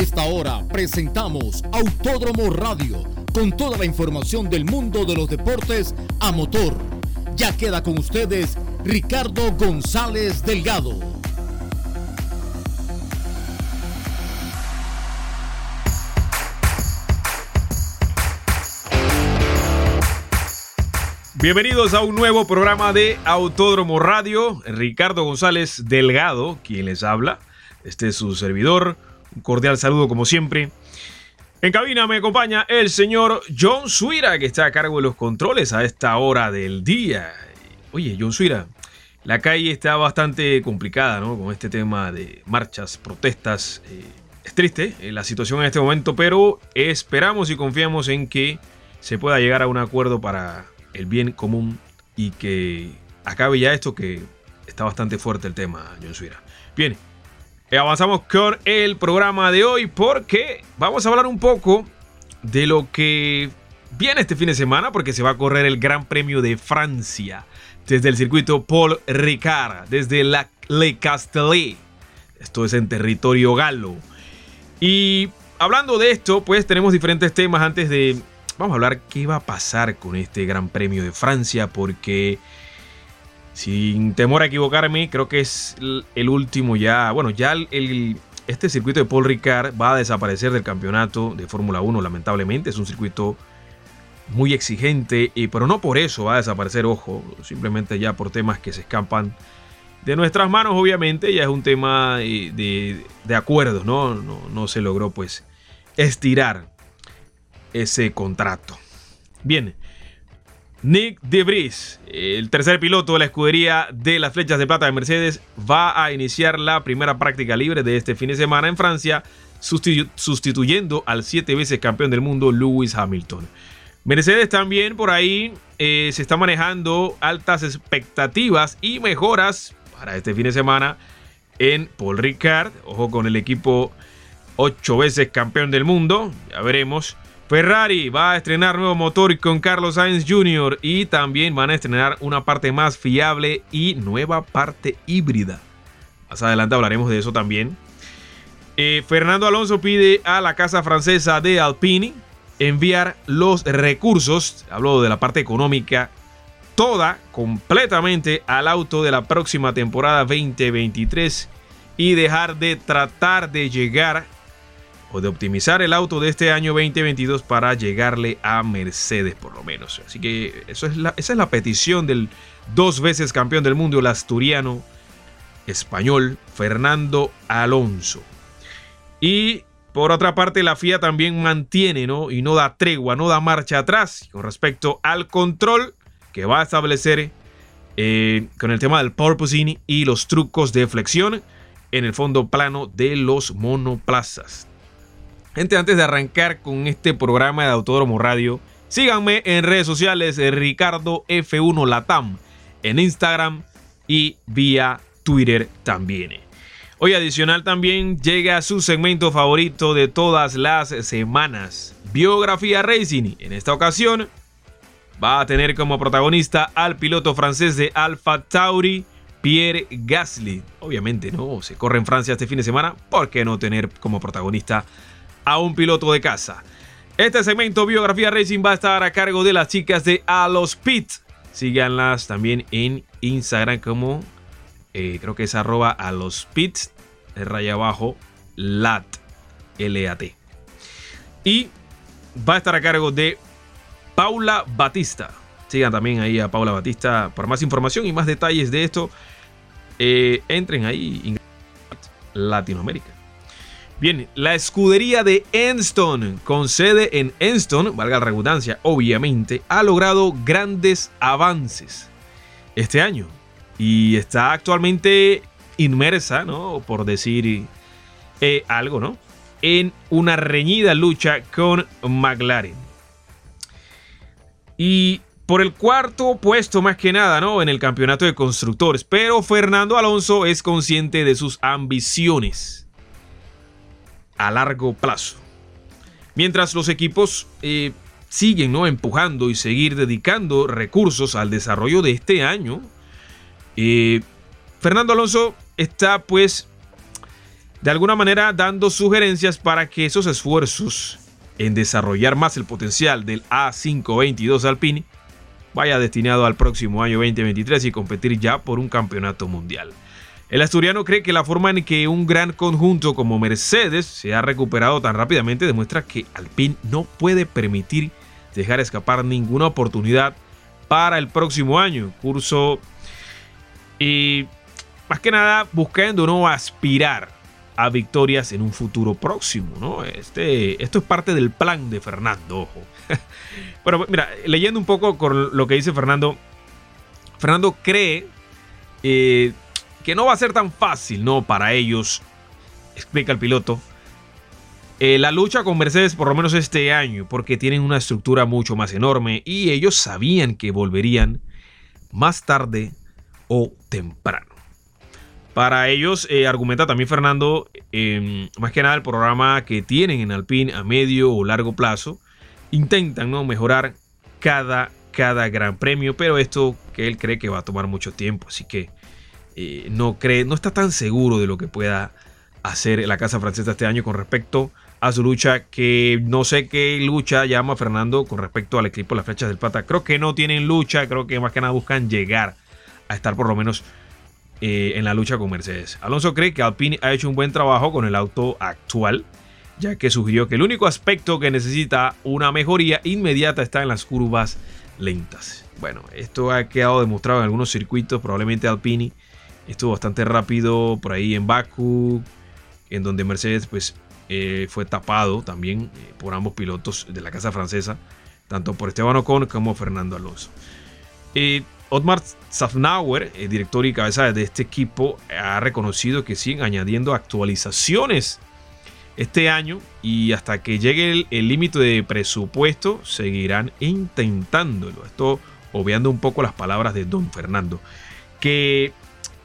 esta hora presentamos Autódromo Radio, con toda la información del mundo de los deportes a motor. Ya queda con ustedes Ricardo González Delgado. Bienvenidos a un nuevo programa de Autódromo Radio. Ricardo González Delgado, quien les habla. Este es su servidor. Un cordial saludo como siempre. En cabina me acompaña el señor John Suira, que está a cargo de los controles a esta hora del día. Oye, John Suira, la calle está bastante complicada, ¿no? Con este tema de marchas, protestas. Eh, es triste eh, la situación en este momento, pero esperamos y confiamos en que se pueda llegar a un acuerdo para el bien común y que acabe ya esto que está bastante fuerte el tema, John Suira. Bien, avanzamos con el programa de hoy porque vamos a hablar un poco de lo que viene este fin de semana porque se va a correr el Gran Premio de Francia desde el circuito Paul Ricard, desde la Le Castellet. Esto es en territorio galo. Y hablando de esto, pues tenemos diferentes temas antes de vamos a hablar qué va a pasar con este Gran Premio de Francia, porque sin temor a equivocarme, creo que es el último ya, bueno, ya este circuito de Paul Ricard va a desaparecer del campeonato de Fórmula 1, lamentablemente, es un circuito muy exigente, y, pero no por eso va a desaparecer, ojo, simplemente ya por temas que se escapan de nuestras manos, obviamente, ya es un tema de, de acuerdos, ¿no? ¿no? No se logró pues estirar ese contrato. Bien, Nick Debris, el tercer piloto de la escudería de las flechas de plata de Mercedes, va a iniciar la primera práctica libre de este fin de semana en Francia, sustituyendo al siete veces campeón del mundo Lewis Hamilton. Mercedes también por ahí eh, se está manejando altas expectativas y mejoras para este fin de semana en Paul Ricard. Ojo con el equipo ocho veces campeón del mundo. Ya veremos. Ferrari va a estrenar nuevo motor con Carlos Sainz Jr. y también van a estrenar una parte más fiable y nueva parte híbrida. Más adelante hablaremos de eso también. Eh, Fernando Alonso pide a la casa francesa de Alpine enviar los recursos, hablo de la parte económica, toda completamente al auto de la próxima temporada 2023 y dejar de tratar de llegar o de optimizar el auto de este año 2022 para llegarle a Mercedes por lo menos. Así que eso es la, esa es la petición del dos veces campeón del mundo, el asturiano español Fernando Alonso. Y por otra parte, la FIA también mantiene ¿no? y no da tregua, no da marcha atrás con respecto al control que va a establecer eh, con el tema del porpoising y los trucos de flexión en el fondo plano de los monoplazas. Gente, antes de arrancar con este programa de Autódromo Radio, síganme en redes sociales Ricardo F1 Latam, en Instagram y vía Twitter también. Hoy adicional también llega su segmento favorito de todas las semanas, Biografía Racing. En esta ocasión va a tener como protagonista al piloto francés de Alpha Tauri, Pierre Gasly. Obviamente no, se corre en Francia este fin de semana, ¿por qué no tener como protagonista a un piloto de casa. Este segmento Biografía Racing va a estar a cargo de las chicas de A los Pit. Síganlas también en Instagram como eh, creo que es arroba a los pits, raya abajo, lat, L-A-T. Y va a estar a cargo de Paula Batista. Sigan también ahí a Paula Batista para más información y más detalles de esto. Eh, entren ahí, Latinoamérica. Bien, la escudería de Enston, con sede en Enston, valga la redundancia, obviamente, ha logrado grandes avances este año y está actualmente inmersa, ¿no? Por decir eh, algo, ¿no? En una reñida lucha con McLaren. Y por el cuarto puesto más que nada, ¿no? En el campeonato de constructores. Pero Fernando Alonso es consciente de sus ambiciones a largo plazo. Mientras los equipos eh, siguen ¿no? empujando y seguir dedicando recursos al desarrollo de este año, eh, Fernando Alonso está pues de alguna manera dando sugerencias para que esos esfuerzos en desarrollar más el potencial del A522 Alpine vaya destinado al próximo año 2023 y competir ya por un campeonato mundial. El asturiano cree que la forma en que un gran conjunto como Mercedes se ha recuperado tan rápidamente demuestra que Alpine no puede permitir dejar escapar ninguna oportunidad para el próximo año. Curso y más que nada buscando no aspirar a victorias en un futuro próximo. ¿no? Este, esto es parte del plan de Fernando, ojo. bueno, mira, leyendo un poco con lo que dice Fernando, Fernando cree eh, que no va a ser tan fácil, ¿no? Para ellos, explica el piloto, eh, la lucha con Mercedes por lo menos este año, porque tienen una estructura mucho más enorme y ellos sabían que volverían más tarde o temprano. Para ellos, eh, argumenta también Fernando, em, más que nada el programa que tienen en Alpine a medio o largo plazo, intentan ¿no? mejorar cada, cada gran premio, pero esto que él cree que va a tomar mucho tiempo, así que eh, no cree, no está tan seguro de lo que pueda hacer la casa francesa este año con respecto a su lucha, que no sé qué lucha llama Fernando con respecto al equipo Las Flechas del Pata. Creo que no tienen lucha, creo que más que nada buscan llegar a estar por lo menos eh, en la lucha con Mercedes. Alonso cree que Alpine ha hecho un buen trabajo con el auto actual, ya que sugirió que el único aspecto que necesita una mejoría inmediata está en las curvas lentas. Bueno, esto ha quedado demostrado en algunos circuitos, probablemente Alpine estuvo bastante rápido por ahí en Baku, en donde Mercedes pues eh, fue tapado también eh, por ambos pilotos de la casa francesa, tanto por Esteban Ocon como Fernando Alonso. Eh, Otmar Safnauer, el director y cabeza de este equipo, ha reconocido que siguen añadiendo actualizaciones este año y hasta que llegue el límite de presupuesto seguirán intentándolo. Esto obviando un poco las palabras de Don Fernando, que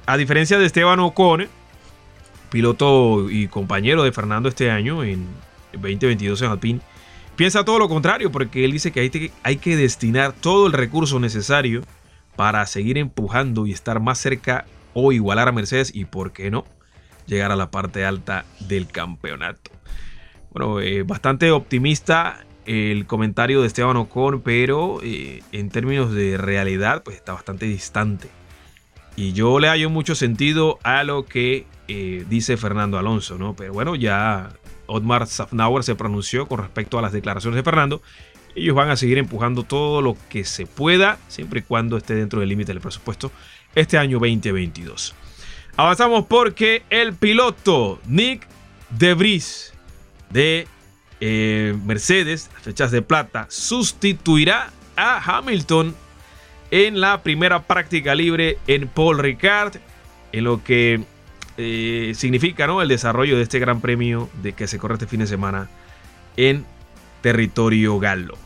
a diferencia de Esteban Ocon, piloto y compañero de Fernando este año en 2022 en Alpine, piensa todo lo contrario porque él dice que hay, que destinar todo el recurso necesario para seguir empujando y estar más cerca o igualar a Mercedes y, por qué no, llegar a la parte alta del campeonato. Bueno, eh, bastante optimista el comentario de Esteban Ocon, pero eh, en términos de realidad, pues está bastante distante. Y yo le hallo mucho sentido a lo que eh, dice Fernando Alonso, ¿no? Pero bueno, ya Otmar Safnauer se pronunció con respecto a las declaraciones de Fernando. Ellos van a seguir empujando todo lo que se pueda, siempre y cuando esté dentro del límite del presupuesto, este año 2022. Avanzamos porque el piloto Nick Debris de eh, Mercedes, fechas de plata, sustituirá a Hamilton en la primera práctica libre en Paul Ricard, en lo que eh, significa ¿no? el desarrollo de este gran premio de que se corre este fin de semana en territorio galo.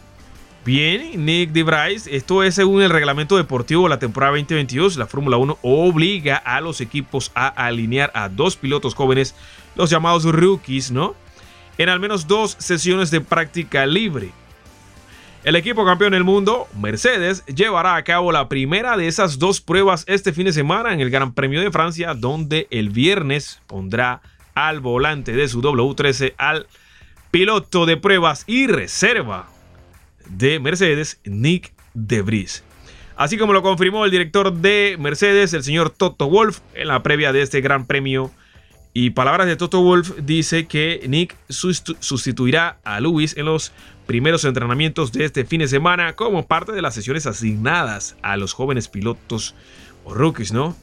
Bien, Nick DeVries, esto es según el reglamento deportivo de la temporada 2022. La Fórmula 1 obliga a los equipos a alinear a dos pilotos jóvenes, los llamados rookies, ¿no? En al menos dos sesiones de práctica libre. El equipo campeón del mundo, Mercedes, llevará a cabo la primera de esas dos pruebas este fin de semana en el Gran Premio de Francia, donde el viernes pondrá al volante de su W13 al piloto de pruebas y reserva de Mercedes, Nick Debris. Así como lo confirmó el director de Mercedes, el señor Toto Wolf, en la previa de este Gran Premio. Y palabras de Toto Wolf dice que Nick sustituirá a Lewis en los primeros entrenamientos de este fin de semana como parte de las sesiones asignadas a los jóvenes pilotos o rookies, ¿no?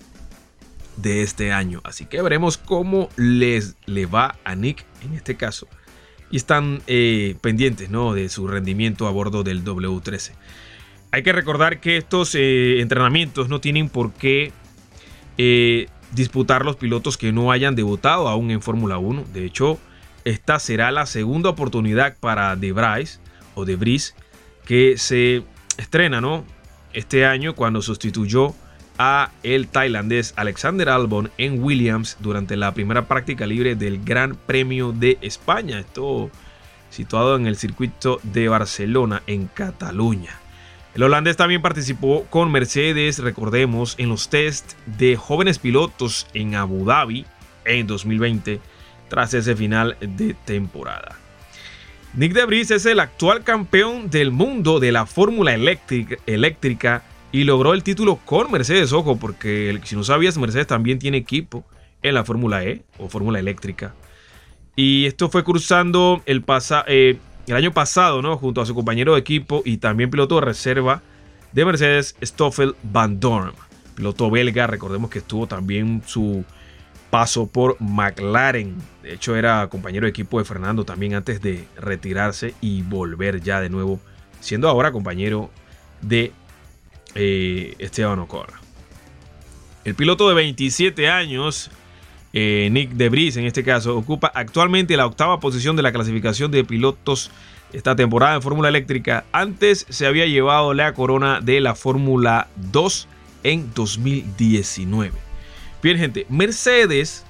De este año. Así que veremos cómo les le va a Nick en este caso. Y están eh, pendientes, ¿no? De su rendimiento a bordo del W13. Hay que recordar que estos eh, entrenamientos no tienen por qué eh, disputar los pilotos que no hayan debutado aún en Fórmula 1. De hecho, esta será la segunda oportunidad para De o De que se estrena ¿no? este año cuando sustituyó a el tailandés Alexander Albon en Williams durante la primera práctica libre del Gran Premio de España. Esto situado en el circuito de Barcelona, en Cataluña. El holandés también participó con Mercedes, recordemos, en los test de jóvenes pilotos en Abu Dhabi en 2020 tras ese final de temporada. Nick Debris es el actual campeón del mundo de la Fórmula eléctrica, y logró el título con Mercedes, ojo, porque si no sabías, Mercedes también tiene equipo en la Fórmula E o Fórmula eléctrica. Y esto fue cruzando el, eh, el año pasado, ¿no? Junto a su compañero de equipo y también piloto de reserva de Mercedes, Stoffel Van Dorn, piloto belga. Recordemos que estuvo también su paso por McLaren. De hecho, era compañero de equipo de Fernando también antes de retirarse y volver ya de nuevo, siendo ahora compañero de eh, Esteban Ocon. El piloto de 27 años, eh, Nick Debris en este caso, ocupa actualmente la octava posición de la clasificación de pilotos esta temporada en Fórmula Eléctrica. Antes se había llevado la corona de la Fórmula 2 en 2019. Bien, gente, Mercedes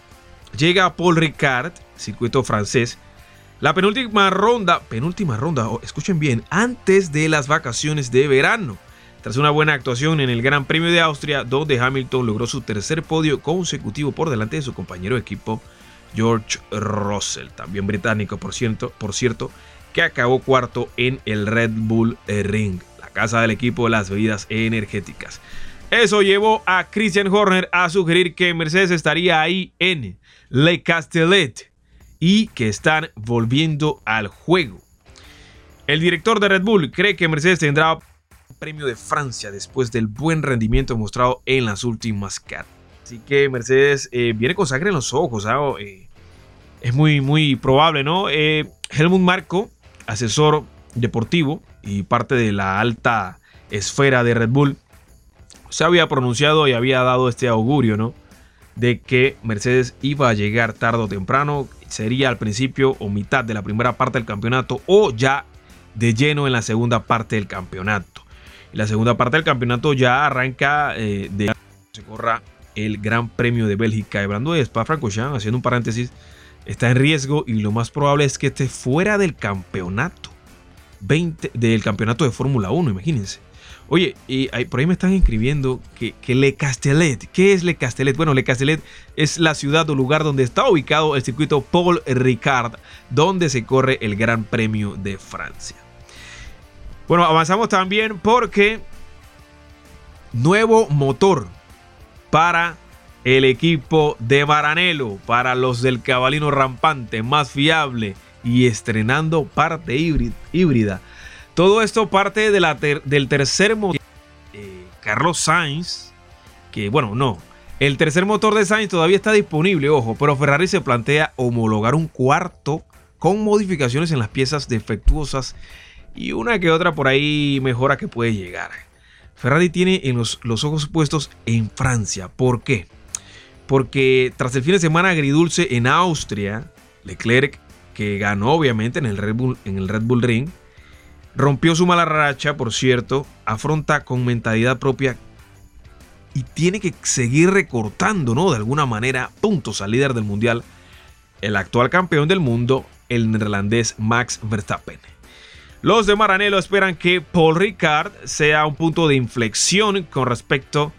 llega a Paul Ricard, circuito francés, la penúltima ronda, penúltima ronda, oh, escuchen bien, antes de las vacaciones de verano. Tras una buena actuación en el Gran Premio de Austria, donde Hamilton logró su tercer podio consecutivo por delante de su compañero de equipo George Russell, también británico por cierto, por cierto, que acabó cuarto en el Red Bull Ring, la casa del equipo de las bebidas energéticas. Eso llevó a Christian Horner a sugerir que Mercedes estaría ahí en Le Castellet y que están volviendo al juego. El director de Red Bull cree que Mercedes tendrá premio de Francia después del buen rendimiento mostrado en las últimas carreras. Así que Mercedes eh, viene con sangre en los ojos. ¿ah? Eh, es muy, muy probable, ¿no? Eh, Helmut Marco, asesor deportivo y parte de la alta esfera de Red Bull, se había pronunciado y había dado este augurio, ¿no? De que Mercedes iba a llegar tarde o temprano, sería al principio o mitad de la primera parte del campeonato o ya de lleno en la segunda parte del campeonato. La segunda parte del campeonato ya arranca eh, de se corra el Gran Premio de Bélgica. Hablando de Spa-Francorchamps, haciendo un paréntesis, está en riesgo y lo más probable es que esté fuera del campeonato 20 del campeonato de Fórmula 1, imagínense. Oye, y por ahí me están inscribiendo que, Le Castellet. ¿Qué es Le Castellet? Bueno, Le Castellet es la ciudad o lugar donde está ubicado el circuito Paul Ricard, donde se corre el Gran Premio de Francia. Bueno, avanzamos también porque nuevo motor para el equipo de Maranello, para los del cabalino rampante, más fiable y estrenando parte híbrida todo esto parte del tercer motor eh, Carlos Sainz, que bueno, no. El tercer motor de Sainz todavía está disponible, ojo, pero Ferrari se plantea homologar un cuarto con modificaciones en las piezas defectuosas y una que otra por ahí mejora que puede llegar. Ferrari tiene en los, ojos puestos en Francia. ¿Por qué? Porque tras el fin de semana agridulce en Austria, Leclerc, que ganó obviamente en el Red Bull, en el Red Bull Ring, Rompió su mala racha, por cierto, afronta con mentalidad propia y tiene que seguir recortando, ¿no? De alguna manera, puntos al líder del mundial, el actual campeón del mundo, el neerlandés Max Verstappen. Los de Maranello esperan que Paul Ricard sea un punto de inflexión con respecto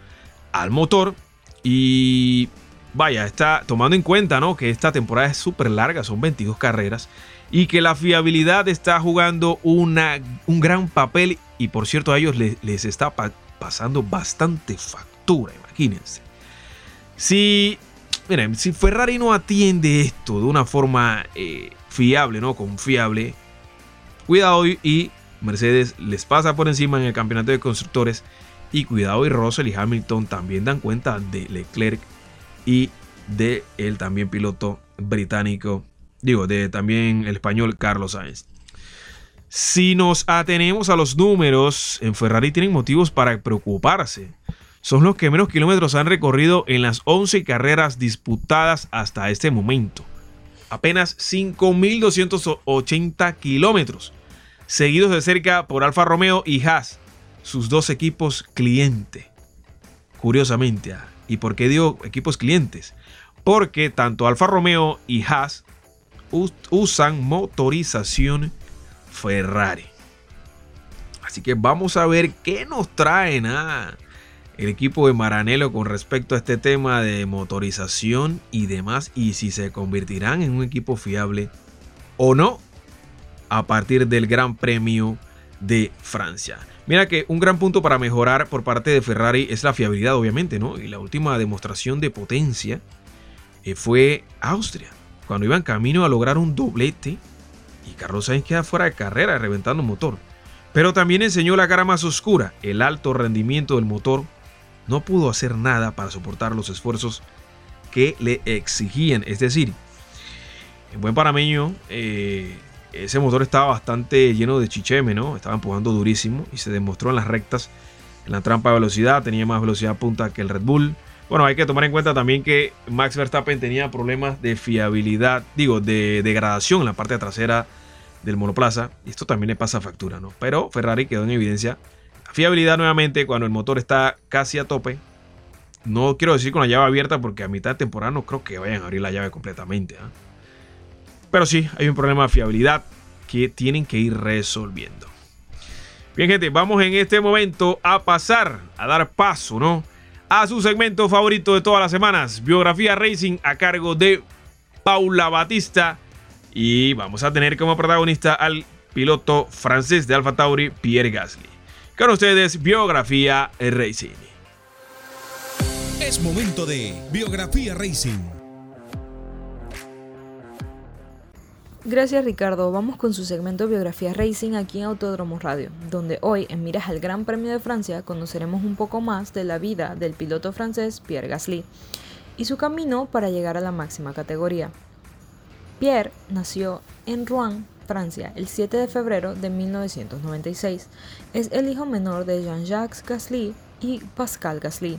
al motor y vaya, está tomando en cuenta, ¿no? Que esta temporada es súper larga, son 22 carreras y que la fiabilidad está jugando una, un gran papel y por cierto a ellos les, está pasando bastante factura, imagínense. Si Ferrari no atiende esto de una forma eh, fiable, ¿no? Confiable, cuidado y Mercedes les pasa por encima en el campeonato de constructores y cuidado y Russell y Hamilton también dan cuenta de Leclerc y de el también piloto británico digo, de también el español Carlos Sainz. Si nos atenemos a los números, en Ferrari tienen motivos para preocuparse. Son los que menos kilómetros han recorrido en las 11 carreras disputadas hasta este momento. Apenas 5.280 kilómetros, seguidos de cerca por Alfa Romeo y Haas, sus dos equipos cliente. Curiosamente, ah, ¿y por qué digo equipos clientes? Porque tanto Alfa Romeo y Haas usan motorización Ferrari. Así que vamos a ver qué nos traen a el equipo de Maranello con respecto a este tema de motorización y demás y si se convertirán en un equipo fiable o no a partir del Gran Premio de Francia. Mira que un gran punto para mejorar por parte de Ferrari es la fiabilidad, obviamente, ¿no? Y la última demostración de potencia eh, fue Austria, cuando iban camino a lograr un doblete y Carlos Sainz queda fuera de carrera reventando motor. Pero también enseñó la cara más oscura, el alto rendimiento del motor no pudo hacer nada para soportar los esfuerzos que le exigían. Es decir, en buen panameño, eh, ese motor estaba bastante lleno de chicheme, ¿no? Estaba empujando durísimo y se demostró en las rectas. En la trampa de velocidad tenía más velocidad punta que el Red Bull. Bueno, hay que tomar en cuenta también que Max Verstappen tenía problemas de fiabilidad, digo, de degradación en la parte trasera del monoplaza. Y esto también le pasa factura, ¿no? Pero Ferrari quedó en evidencia Fiabilidad nuevamente cuando el motor está casi a tope. No quiero decir con la llave abierta porque a mitad de temporada no creo que vayan a abrir la llave completamente. ¿ah? Pero sí, hay un problema de fiabilidad que tienen que ir resolviendo. Bien, gente, vamos en este momento a pasar, a dar paso, ¿no? A su segmento favorito de todas las semanas, Biografía Racing a cargo de Paula Batista. Y vamos a tener como protagonista al piloto francés de Alfa Tauri, Pierre Gasly. Con ustedes, Biografía Racing. Es momento de Biografía Racing. Gracias Ricardo, vamos con su segmento Biografía Racing aquí en Autódromo Radio, donde hoy en miras al Gran Premio de Francia conoceremos un poco más de la vida del piloto francés Pierre Gasly y su camino para llegar a la máxima categoría. Pierre nació en Rouen, Francia, el 7 de febrero de 1996. Es el hijo menor de Jean-Jacques Gasly y Pascal Gasly.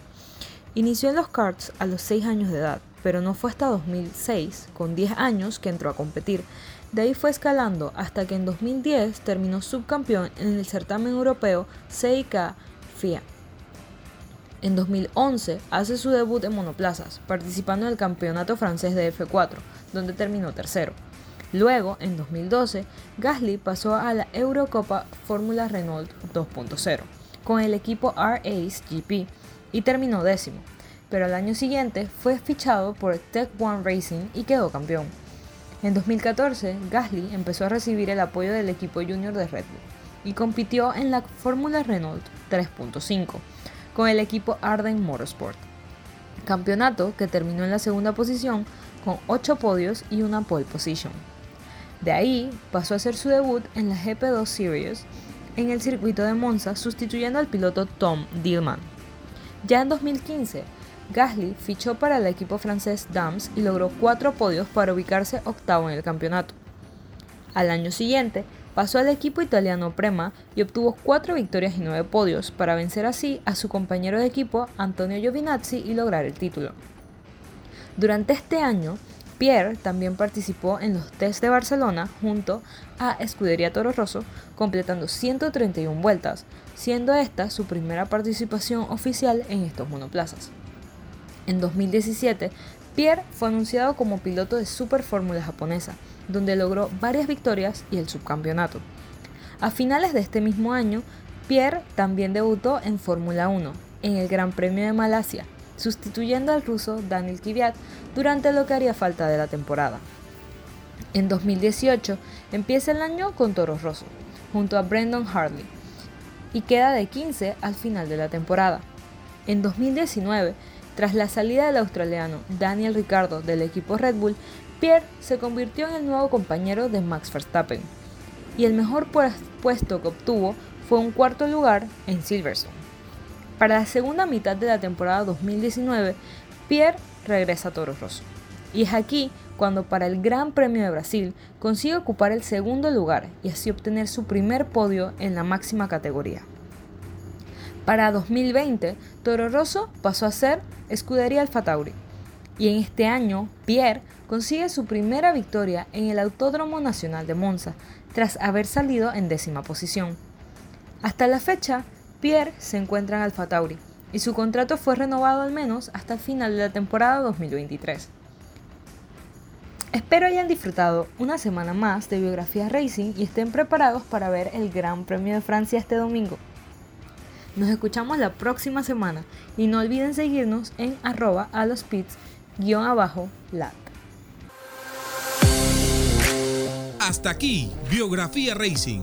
Inició en los karts a los 6 años de edad, pero no fue hasta 2006, con 10 años, que entró a competir. De ahí fue escalando hasta que en 2010 terminó subcampeón en el certamen europeo CIK FIA. En 2011 hace su debut en monoplazas, participando en el campeonato francés de F4, donde terminó tercero. Luego, en 2012, Gasly pasó a la Eurocopa Fórmula Renault 2.0 con el equipo R-Ace GP y terminó décimo, pero al año siguiente fue fichado por Tech One Racing y quedó campeón. En 2014, Gasly empezó a recibir el apoyo del equipo junior de Red Bull y compitió en la Fórmula Renault 3.5 con el equipo Arden Motorsport, campeonato que terminó en la segunda posición con 8 podios y una pole position. De ahí pasó a hacer su debut en la GP2 Series en el circuito de Monza sustituyendo al piloto Tom Dillman. Ya en 2015, Gasly fichó para el equipo francés Dams y logró cuatro podios para ubicarse octavo en el campeonato. Al año siguiente, pasó al equipo italiano Prema y obtuvo cuatro victorias y nueve podios para vencer así a su compañero de equipo Antonio Giovinazzi y lograr el título. Durante este año, Pierre también participó en los Test de Barcelona junto a Escudería Toro Rosso, completando 131 vueltas, siendo esta su primera participación oficial en estos monoplazas. En 2017, Pierre fue anunciado como piloto de Super Fórmula japonesa, donde logró varias victorias y el subcampeonato. A finales de este mismo año, Pierre también debutó en Fórmula 1, en el Gran Premio de Malasia, sustituyendo al ruso Daniel Kvyat durante lo que haría falta de la temporada. En 2018 empieza el año con Toro Rosso, junto a Brendan Hartley, y queda de 15 al final de la temporada. En 2019, tras la salida del australiano Daniel Ricciardo del equipo Red Bull, Pierre se convirtió en el nuevo compañero de Max Verstappen, y el mejor puesto que obtuvo fue un cuarto lugar en Silverstone. Para la segunda mitad de la temporada 2019, Pierre regresa a Toro Rosso. Y es aquí cuando para el Gran Premio de Brasil consigue ocupar el segundo lugar y así obtener su primer podio en la máxima categoría. Para 2020, Toro Rosso pasó a ser escudería Alfa Tauri. Y en este año, Pierre consigue su primera victoria en el Autódromo Nacional de Monza, tras haber salido en décima posición. Hasta la fecha, Pierre se encuentra en Alfa Tauri y su contrato fue renovado al menos hasta el final de la temporada 2023. Espero hayan disfrutado una semana más de Biografía Racing y estén preparados para ver el Gran Premio de Francia este domingo. Nos escuchamos la próxima semana y no olviden seguirnos en arroba a los pits guion abajo lat. Hasta aquí, Biografía Racing.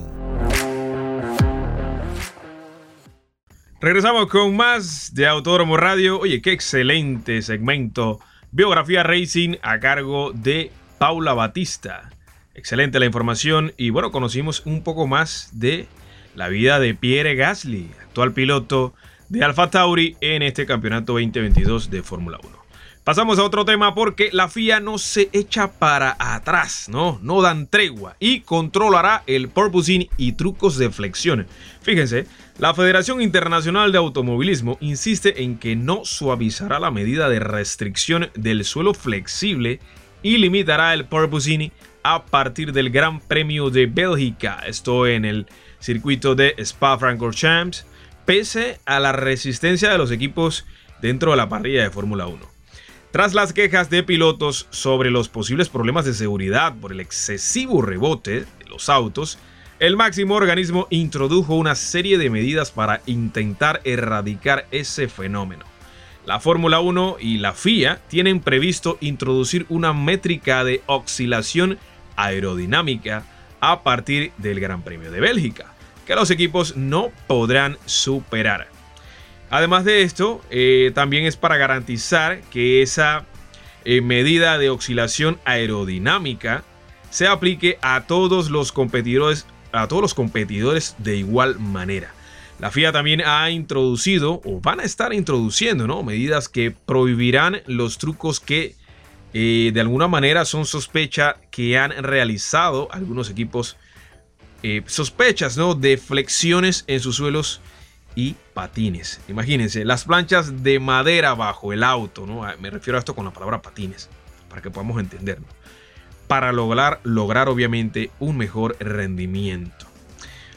Regresamos con más de Autódromo Radio. Oye, qué excelente segmento. Biografía Racing a cargo de Paula Batista. Excelente la información y bueno, conocimos un poco más de la vida de Pierre Gasly, actual piloto de Alfa Tauri en este campeonato 2022 de Fórmula 1. Pasamos a otro tema porque la FIA no se echa para atrás, ¿no? No dan tregua y controlará el porpoising y trucos de flexión. Fíjense, la Federación Internacional de Automovilismo insiste en que no suavizará la medida de restricción del suelo flexible y limitará el porpoising a partir del Gran Premio de Bélgica. Esto en el circuito de Spa-Francorchamps, pese a la resistencia de los equipos dentro de la parrilla de Fórmula 1. Tras las quejas de pilotos sobre los posibles problemas de seguridad por el excesivo rebote de los autos, el máximo organismo introdujo una serie de medidas para intentar erradicar ese fenómeno. La Fórmula 1 y la FIA tienen previsto introducir una métrica de oscilación aerodinámica a partir del Gran Premio de Bélgica, que los equipos no podrán superar. Además de esto, eh, también es para garantizar que esa eh, medida de oscilación aerodinámica se aplique a todos los competidores, a todos los competidores de igual manera. La FIA también ha introducido o van a estar introduciendo ¿no? medidas que prohibirán los trucos que eh, de alguna manera son sospecha que han realizado algunos equipos sospechas ¿no? de flexiones en sus suelos y patines. Imagínense, las planchas de madera bajo el auto, ¿no? Ah, me refiero a esto con la palabra patines, para que podamos entenderlo. Para lograr, lograr obviamente un mejor rendimiento.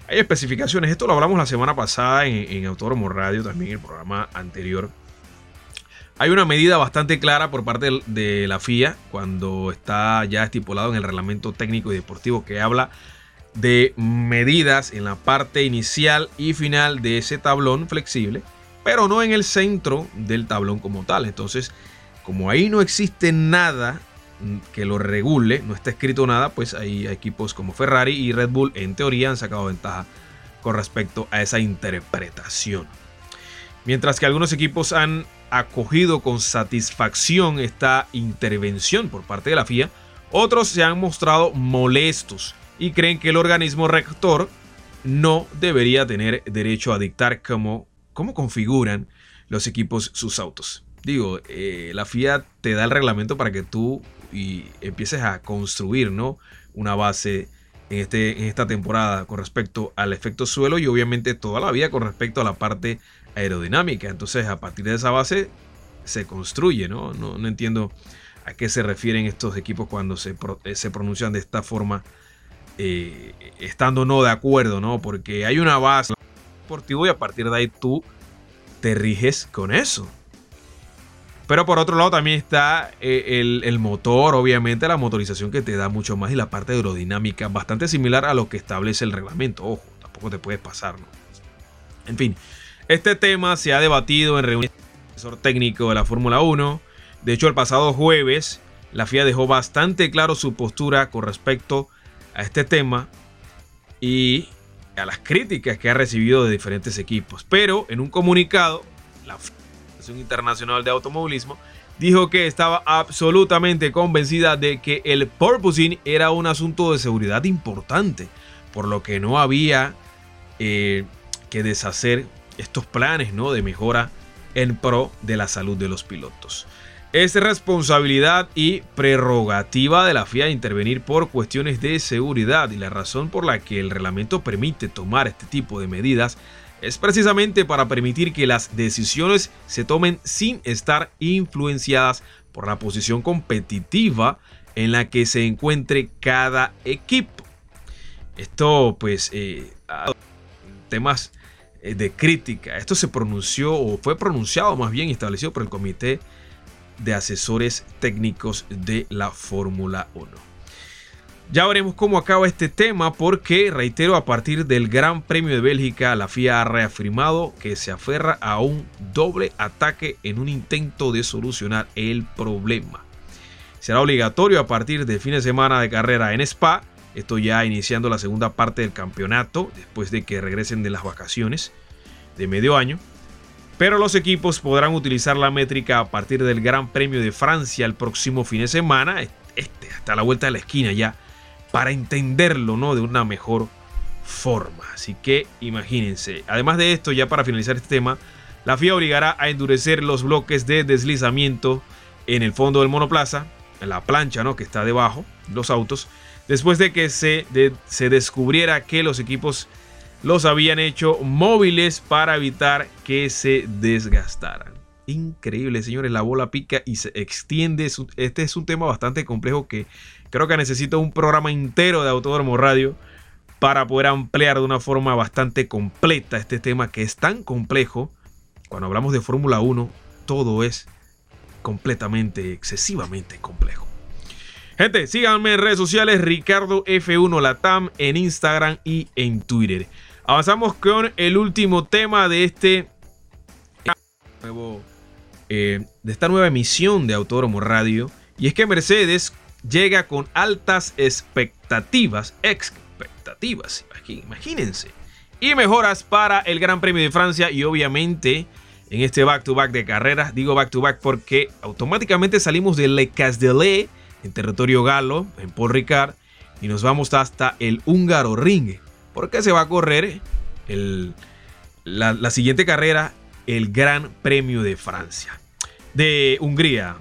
Hay especificaciones, esto lo hablamos la semana pasada en, en Autódromo Radio, también en el programa anterior. Hay una medida bastante clara por parte de la FIA cuando está ya estipulado en el reglamento técnico y deportivo que habla de medidas en la parte inicial y final de ese tablón flexible, pero no en el centro del tablón como tal. Entonces, como ahí no existe nada que lo regule, no está escrito nada, pues hay equipos como Ferrari y Red Bull en teoría han sacado ventaja con respecto a esa interpretación. Mientras que algunos equipos han acogido con satisfacción esta intervención por parte de la FIA, otros se han mostrado molestos y creen que el organismo rector no debería tener derecho a dictar cómo, cómo configuran los equipos sus autos. Digo, eh, la FIA te da el reglamento para que tú empieces a construir ¿no? una base en, este, en esta temporada con respecto al efecto suelo y obviamente toda la vida con respecto a la parte aerodinámica. Entonces a partir de esa base se construye, ¿no? No, no entiendo a qué se refieren estos equipos cuando se, se pronuncian de esta forma eh, estando no de acuerdo, ¿no? Porque hay una base deportiva y a partir de ahí tú te riges con eso. Pero por otro lado también está eh, el, motor, obviamente la motorización que te da mucho más y la parte aerodinámica, bastante similar a lo que establece el reglamento. Ojo, tampoco te puedes pasar, ¿no? En fin, este tema se ha debatido en reuniones del técnico de la Fórmula 1. De hecho, el pasado jueves, la FIA dejó bastante claro su postura con respecto a este tema y a las críticas que ha recibido de diferentes equipos. Pero en un comunicado, la Federación Internacional de Automovilismo dijo que estaba absolutamente convencida de que el purposing era un asunto de seguridad importante, por lo que no había eh, que deshacer estos planes ¿no? de mejora en pro de la salud de los pilotos. Es responsabilidad y prerrogativa de la FIA intervenir por cuestiones de seguridad y la razón por la que el reglamento permite tomar este tipo de medidas es precisamente para permitir que las decisiones se tomen sin estar influenciadas por la posición competitiva en la que se encuentre cada equipo. Esto pues eh, temas de crítica. Esto se pronunció o fue pronunciado más bien establecido por el comité de asesores técnicos de la Fórmula 1. Ya veremos cómo acaba este tema porque, reitero, a partir del Gran Premio de Bélgica, la FIA ha reafirmado que se aferra a un doble ataque en un intento de solucionar el problema. Será obligatorio a partir del fin de semana de carrera en Spa, esto ya iniciando la segunda parte del campeonato, después de que regresen de las vacaciones de medio año. Pero los equipos podrán utilizar la métrica a partir del Gran Premio de Francia el próximo fin de semana, este, hasta la vuelta de la esquina ya para entenderlo ¿no? de una mejor forma. Así que imagínense. Además de esto, ya para finalizar este tema, la FIA obligará a endurecer los bloques de deslizamiento en el fondo del monoplaza, en la plancha ¿no? que está debajo, los autos, después de que se, se descubriera que los equipos los habían hecho móviles para evitar que se desgastaran. Increíble, señores, la bola pica y se extiende. Este es un tema bastante complejo que Creo que necesito un programa entero de Autódromo Radio para poder ampliar de una forma bastante completa este tema que es tan complejo. Cuando hablamos de Fórmula 1, todo es completamente, excesivamente complejo. Gente, síganme en redes sociales, Ricardo F1 Latam, en Instagram y en Twitter. Avanzamos con el último tema de este nuevo, eh, de esta nueva emisión de Autódromo Radio. Y es que Mercedes llega con altas expectativas, expectativas, imagínense, y mejoras para el Gran Premio de Francia y obviamente en este back-to-back de carreras, digo back-to-back porque automáticamente salimos de Le Castellet en territorio galo, en Paul Ricard, y nos vamos hasta el húngaro ring, porque se va a correr la, la siguiente carrera, el Gran Premio de Francia, de Hungría,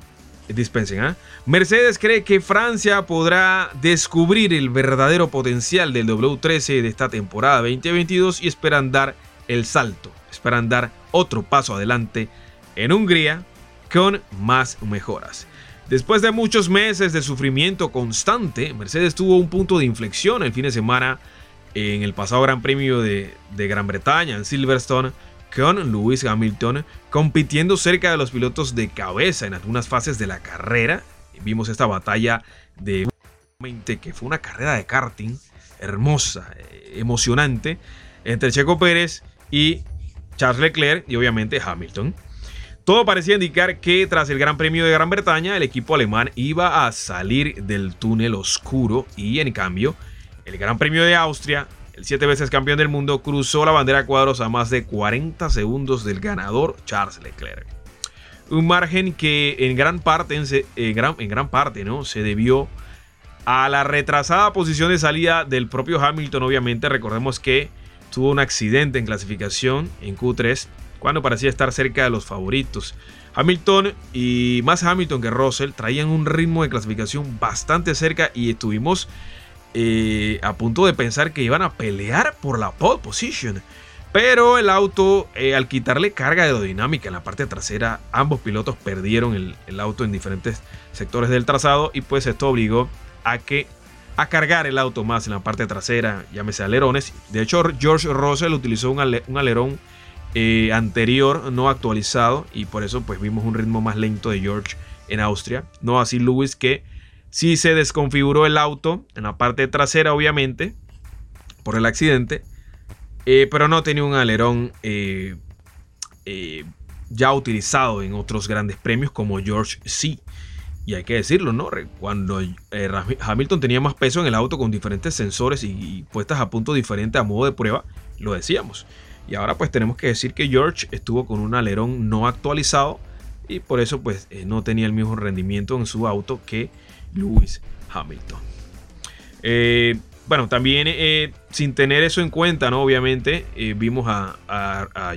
dispensen, ¿ah? Mercedes cree que Francia podrá descubrir el verdadero potencial del W13 de esta temporada 2022 y esperan dar el salto, esperan dar otro paso adelante en Hungría con más mejoras. Después de muchos meses de sufrimiento constante, Mercedes tuvo un punto de inflexión el fin de semana en el pasado Gran Premio de, Gran Bretaña en Silverstone con Lewis Hamilton compitiendo cerca de los pilotos de cabeza en algunas fases de la carrera. Vimos esta batalla de que fue una carrera de karting hermosa, eh, emocionante entre Checo Pérez y Charles Leclerc y obviamente Hamilton. Todo parecía indicar que tras el Gran Premio de Gran Bretaña el equipo alemán iba a salir del túnel oscuro y en cambio el Gran Premio de Austria el siete veces campeón del mundo cruzó la bandera cuadros a más de 40 segundos del ganador Charles Leclerc. Un margen que en gran parte, en, gran, en gran parte ¿no? se debió a la retrasada posición de salida del propio Hamilton. Obviamente recordemos que tuvo un accidente en clasificación en Q3 cuando parecía estar cerca de los favoritos. Hamilton y más Hamilton que Russell traían un ritmo de clasificación bastante cerca y estuvimos eh, a punto de pensar que iban a pelear por la pole position. Pero el auto, eh, al quitarle carga aerodinámica en la parte trasera, ambos pilotos perdieron el, auto en diferentes sectores del trazado y pues esto obligó a que a cargar el auto más en la parte trasera, llámese alerones. De hecho, George Russell utilizó un, alerón eh, anterior no actualizado y por eso pues vimos un ritmo más lento de George en Austria. No así Lewis que si se desconfiguró el auto en la parte trasera, obviamente, por el accidente, eh, pero no tenía un alerón eh, eh, ya utilizado en otros grandes premios como George C. Y hay que decirlo, ¿no? Cuando Hamilton tenía más peso en el auto con diferentes sensores y, puestas a punto diferente a modo de prueba, lo decíamos. Y ahora pues tenemos que decir que George estuvo con un alerón no actualizado y por eso pues no tenía el mismo rendimiento en su auto que Lewis Hamilton. Eh, bueno, también eh, sin tener eso en cuenta, ¿no? Obviamente, eh, vimos a,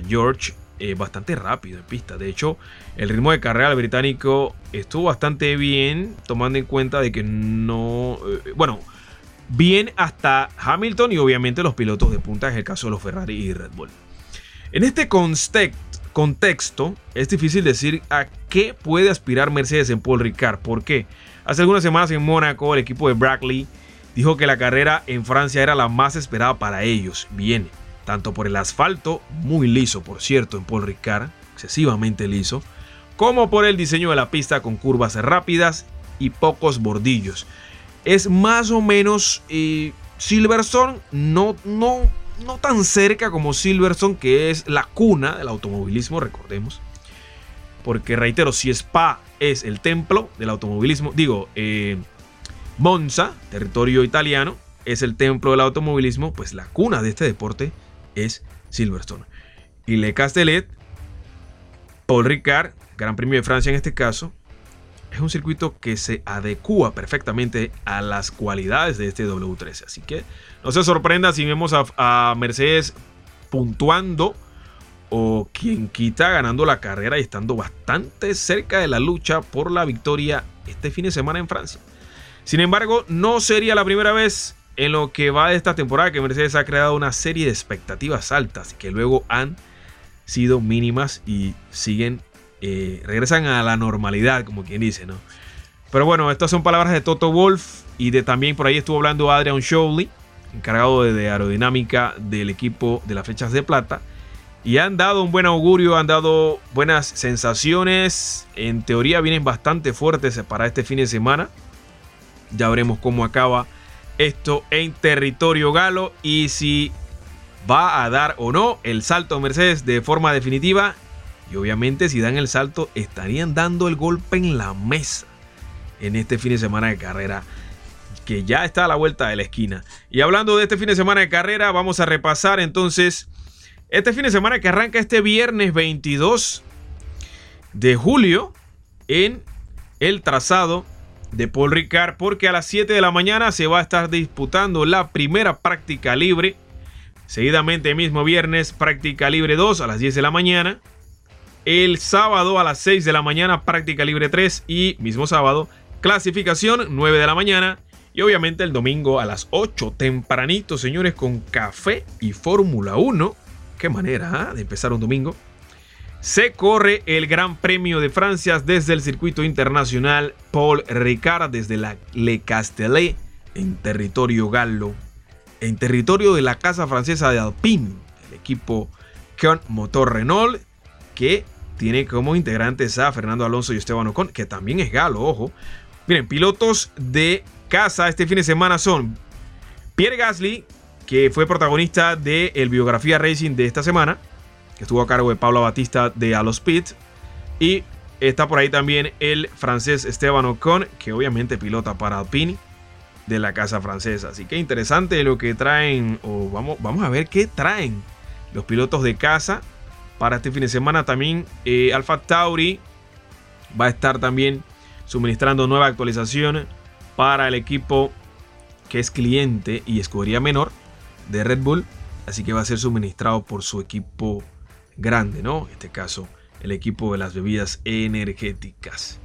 George bastante rápido en pista. De hecho, el ritmo de carrera del británico estuvo bastante bien, tomando en cuenta de que no. bueno, bien hasta Hamilton y obviamente los pilotos de punta, en el caso de los Ferrari y Red Bull. En este contexto, es difícil decir a qué puede aspirar Mercedes en Paul Ricard. ¿Por qué? Hace algunas semanas en Mónaco, el equipo de Brackley dijo que la carrera en Francia era la más esperada para ellos. Bien, tanto por el asfalto, muy liso por cierto en Paul Ricard, excesivamente liso, como por el diseño de la pista con curvas rápidas y pocos bordillos. Es más o menos eh, Silverstone, no, no, no tan cerca como Silverstone, que es la cuna del automovilismo, recordemos. Porque reitero, si Spa es el templo del automovilismo, digo, eh, Monza, territorio italiano, es el templo del automovilismo, pues la cuna de este deporte es Silverstone. Y Le Castellet, Paul Ricard, Gran Premio de Francia en este caso, es un circuito que se adecua perfectamente a las cualidades de este W13. Así que no se sorprenda si vemos a, Mercedes puntuando o quien quita ganando la carrera y estando bastante cerca de la lucha por la victoria este fin de semana en Francia. Sin embargo, no sería la primera vez en lo que va de esta temporada que Mercedes ha creado una serie de expectativas altas que luego han sido mínimas y siguen eh, regresan a la normalidad, como quien dice, ¿no? Pero bueno, estas son palabras de Toto Wolf y de también por ahí estuvo hablando Adrian Showley, encargado de, aerodinámica del equipo de las fechas de plata. Y han dado un buen augurio, han dado buenas sensaciones. En teoría vienen bastante fuertes para este fin de semana. Ya veremos cómo acaba esto en territorio galo y si va a dar o no el salto a Mercedes de forma definitiva y obviamente si dan el salto estarían dando el golpe en la mesa en este fin de semana de carrera que ya está a la vuelta de la esquina. Y hablando de este fin de semana de carrera, vamos a repasar entonces este fin de semana que arranca este viernes 22 de julio en el trazado de Paul Ricard porque a las 7 de la mañana se va a estar disputando la primera práctica libre. Seguidamente mismo viernes práctica libre 2 a las 10 de la mañana. El sábado a las 6 de la mañana, práctica libre 3 y mismo sábado, clasificación 9 de la mañana. Y obviamente el domingo a las 8, tempranito, señores, con café y Fórmula 1. Qué manera ¿ah? de empezar un domingo. Se corre el Gran Premio de Francia desde el circuito internacional Paul Ricard, desde la Le Castellet, en territorio galo, en territorio de la casa francesa de Alpine, el equipo con motor Renault, que tiene como integrantes a Fernando Alonso y Esteban Ocon, que también es galo, ojo. Miren, pilotos de casa este fin de semana son Pierre Gasly, que fue protagonista de el Biografía Racing de esta semana, que estuvo a cargo de Pablo Batista de Alos Pit. Y está por ahí también el francés Esteban Ocon, que obviamente pilota para Alpine de la casa francesa. Así que interesante lo que traen, o vamos, vamos a ver qué traen los pilotos de casa para este fin de semana. También eh, Tauri va a estar también suministrando nueva actualización para el equipo que es cliente y escudería menor de Red Bull. Así que va a ser suministrado por su equipo grande, ¿no? En este caso, el equipo de las bebidas energéticas.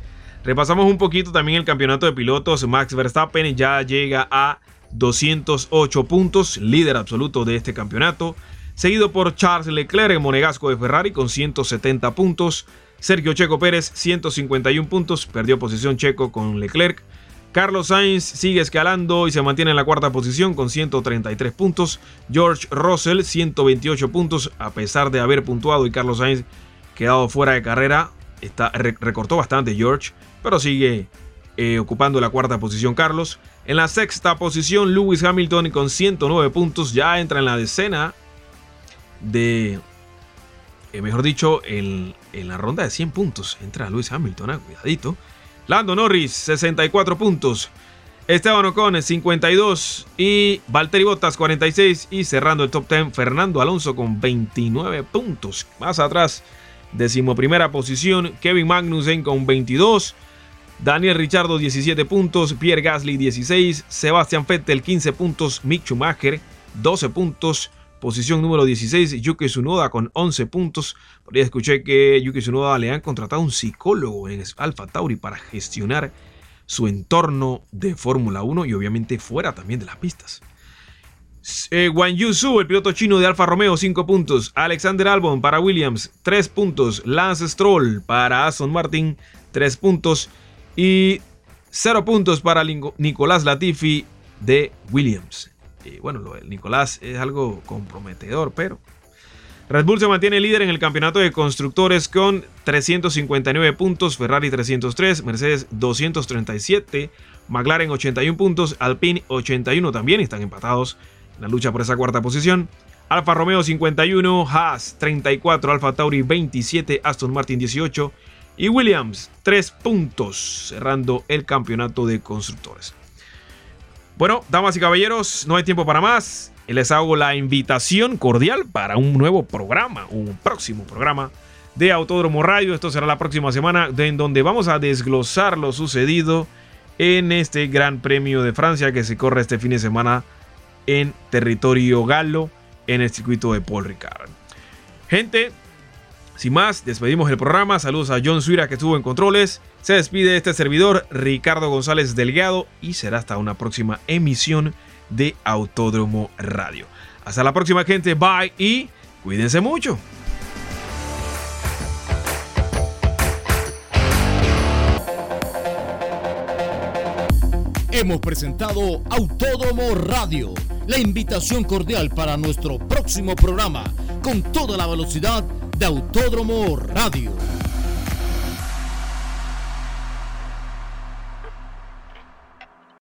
Repasamos un poquito también el campeonato de pilotos. Max Verstappen ya llega a 208 puntos, líder absoluto de este campeonato seguido por Charles Leclerc, el monegasco de Ferrari, con 170 puntos. Sergio Checo Pérez, 151 puntos, perdió posición Checo con Leclerc. Carlos Sainz sigue escalando y se mantiene en la cuarta posición con 133 puntos. George Russell, 128 puntos, a pesar de haber puntuado y Carlos Sainz quedado fuera de carrera. Está, recortó bastante George, pero sigue eh, ocupando la cuarta posición Carlos. En la sexta posición, Lewis Hamilton con 109 puntos, ya entra en la decena de, eh, mejor dicho, en, la ronda de 100 puntos. Entra Luis Hamilton, ah, cuidadito. Lando Norris, 64 puntos. Esteban Ocon, 52. Y Valtteri Bottas, 46. Y cerrando el top 10, Fernando Alonso con 29 puntos. Más atrás, decimoprimera posición, Kevin Magnussen con 22. Daniel Richardo 17 puntos, Pierre Gasly 16, Sebastian Vettel 15 puntos, Mick Schumacher 12 puntos, Posición número 16, Yuki Tsunoda con 11 puntos. Por ahí escuché que Yuki Tsunoda le han contratado un psicólogo en Alfa Tauri para gestionar su entorno de Fórmula 1 y obviamente fuera también de las pistas. Eh, Wang Yusu, el piloto chino de Alfa Romeo, 5 puntos. Alexander Albon para Williams, 3 puntos. Lance Stroll para Aston Martin, 3 puntos. Y 0 puntos para Nicolás Latifi de Williams bueno, lo de Nicolás es algo comprometedor, pero Red Bull se mantiene líder en el campeonato de constructores con 359 puntos, Ferrari 303, Mercedes 237, McLaren 81 puntos, Alpine 81 también están empatados en la lucha por esa cuarta posición. Alfa Romeo 51, Haas 34, Alfa Tauri 27, Aston Martin 18 y Williams 3 puntos cerrando el campeonato de constructores. Bueno, damas y caballeros, no hay tiempo para más. Les hago la invitación cordial para un nuevo programa, un próximo programa de Autódromo Radio. Esto será la próxima semana, en donde vamos a desglosar lo sucedido en este Gran Premio de Francia que se corre este fin de semana en territorio galo en el circuito de Paul Ricard. Gente, sin más, despedimos el programa. Saludos a John Suira que estuvo en controles. Se despide este servidor, Ricardo González Delgado, y será hasta una próxima emisión de Autódromo Radio. Hasta la próxima, gente. Bye y cuídense mucho. Hemos presentado Autódromo Radio, la invitación cordial para nuestro próximo programa, con toda la velocidad de Autódromo Radio.